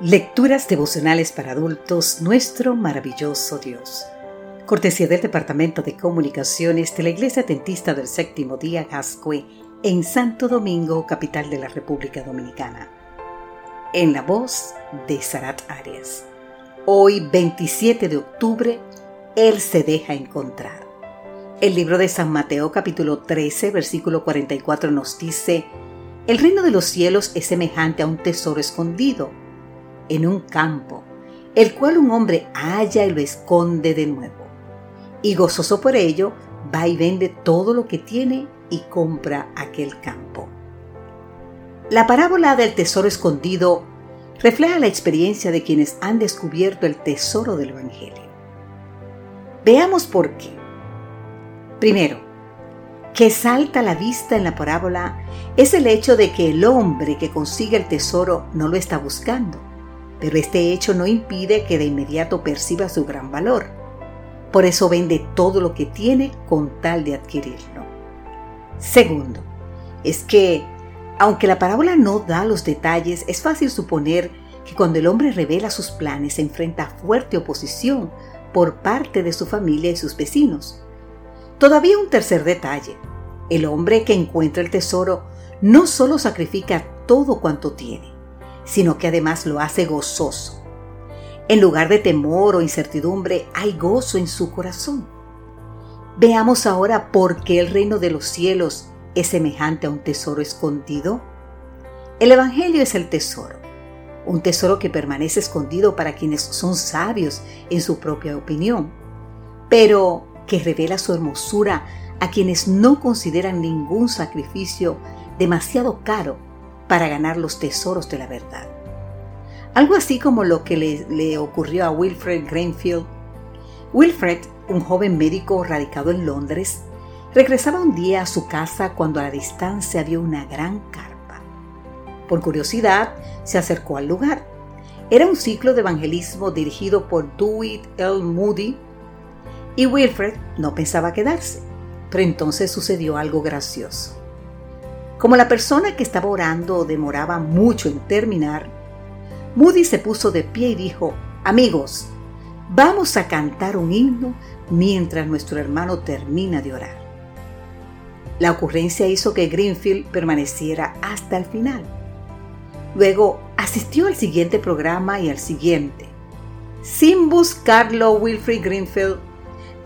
Lecturas devocionales para adultos, nuestro maravilloso Dios. Cortesía del Departamento de Comunicaciones de la Iglesia Tentista del Séptimo Día Gascue en Santo Domingo, capital de la República Dominicana. En la voz de Sarat Arias. Hoy, 27 de octubre, Él se deja encontrar. El libro de San Mateo capítulo 13, versículo 44 nos dice, El reino de los cielos es semejante a un tesoro escondido en un campo, el cual un hombre halla y lo esconde de nuevo. Y gozoso por ello, va y vende todo lo que tiene y compra aquel campo. La parábola del tesoro escondido refleja la experiencia de quienes han descubierto el tesoro del Evangelio. Veamos por qué. Primero, que salta a la vista en la parábola es el hecho de que el hombre que consigue el tesoro no lo está buscando, pero este hecho no impide que de inmediato perciba su gran valor. Por eso vende todo lo que tiene con tal de adquirirlo. Segundo, es que, aunque la parábola no da los detalles, es fácil suponer que cuando el hombre revela sus planes se enfrenta a fuerte oposición por parte de su familia y sus vecinos. Todavía un tercer detalle. El hombre que encuentra el tesoro no solo sacrifica todo cuanto tiene, sino que además lo hace gozoso. En lugar de temor o incertidumbre, hay gozo en su corazón. Veamos ahora por qué el reino de los cielos es semejante a un tesoro escondido. El Evangelio es el tesoro, un tesoro que permanece escondido para quienes son sabios en su propia opinión, pero que revela su hermosura a quienes no consideran ningún sacrificio demasiado caro para ganar los tesoros de la verdad. Algo así como lo que le, ocurrió a Wilfred Greenfield. Wilfred, un joven médico radicado en Londres, regresaba un día a su casa cuando a la distancia vio una gran carpa. Por curiosidad, se acercó al lugar. Era un ciclo de evangelismo dirigido por Dewitt L. Moody y Wilfred no pensaba quedarse, pero entonces sucedió algo gracioso. Como la persona que estaba orando demoraba mucho en terminar, Moody se puso de pie y dijo, amigos, vamos a cantar un himno mientras nuestro hermano termina de orar. La ocurrencia hizo que Greenfield permaneciera hasta el final. Luego asistió al siguiente programa y al siguiente. Sin buscarlo, Wilfrid Greenfield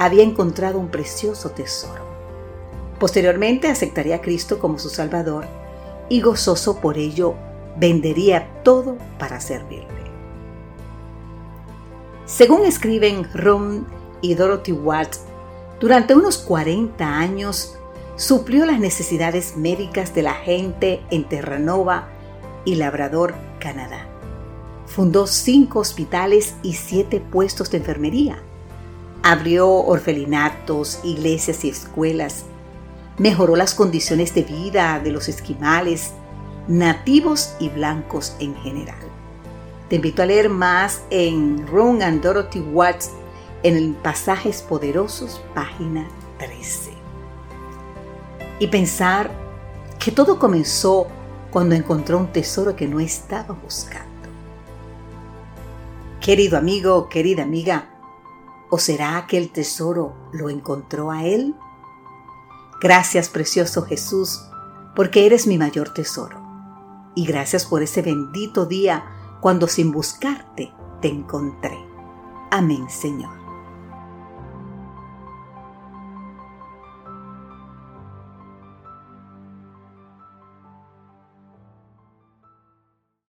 había encontrado un precioso tesoro. Posteriormente aceptaría a Cristo como su Salvador y gozoso por ello vendería todo para servirle. Según escriben Ron y Dorothy Watts, durante unos 40 años suplió las necesidades médicas de la gente en Terranova y Labrador, Canadá. Fundó cinco hospitales y siete puestos de enfermería. Abrió orfelinatos, iglesias y escuelas mejoró las condiciones de vida de los esquimales, nativos y blancos en general. Te invito a leer más en Ron and Dorothy Watts en el Pasajes Poderosos, página 13. Y pensar que todo comenzó cuando encontró un tesoro que no estaba buscando. Querido amigo, querida amiga, ¿o será que el tesoro lo encontró a él? Gracias, precioso Jesús, porque eres mi mayor tesoro. Y gracias por ese bendito día cuando sin buscarte te encontré. Amén, Señor.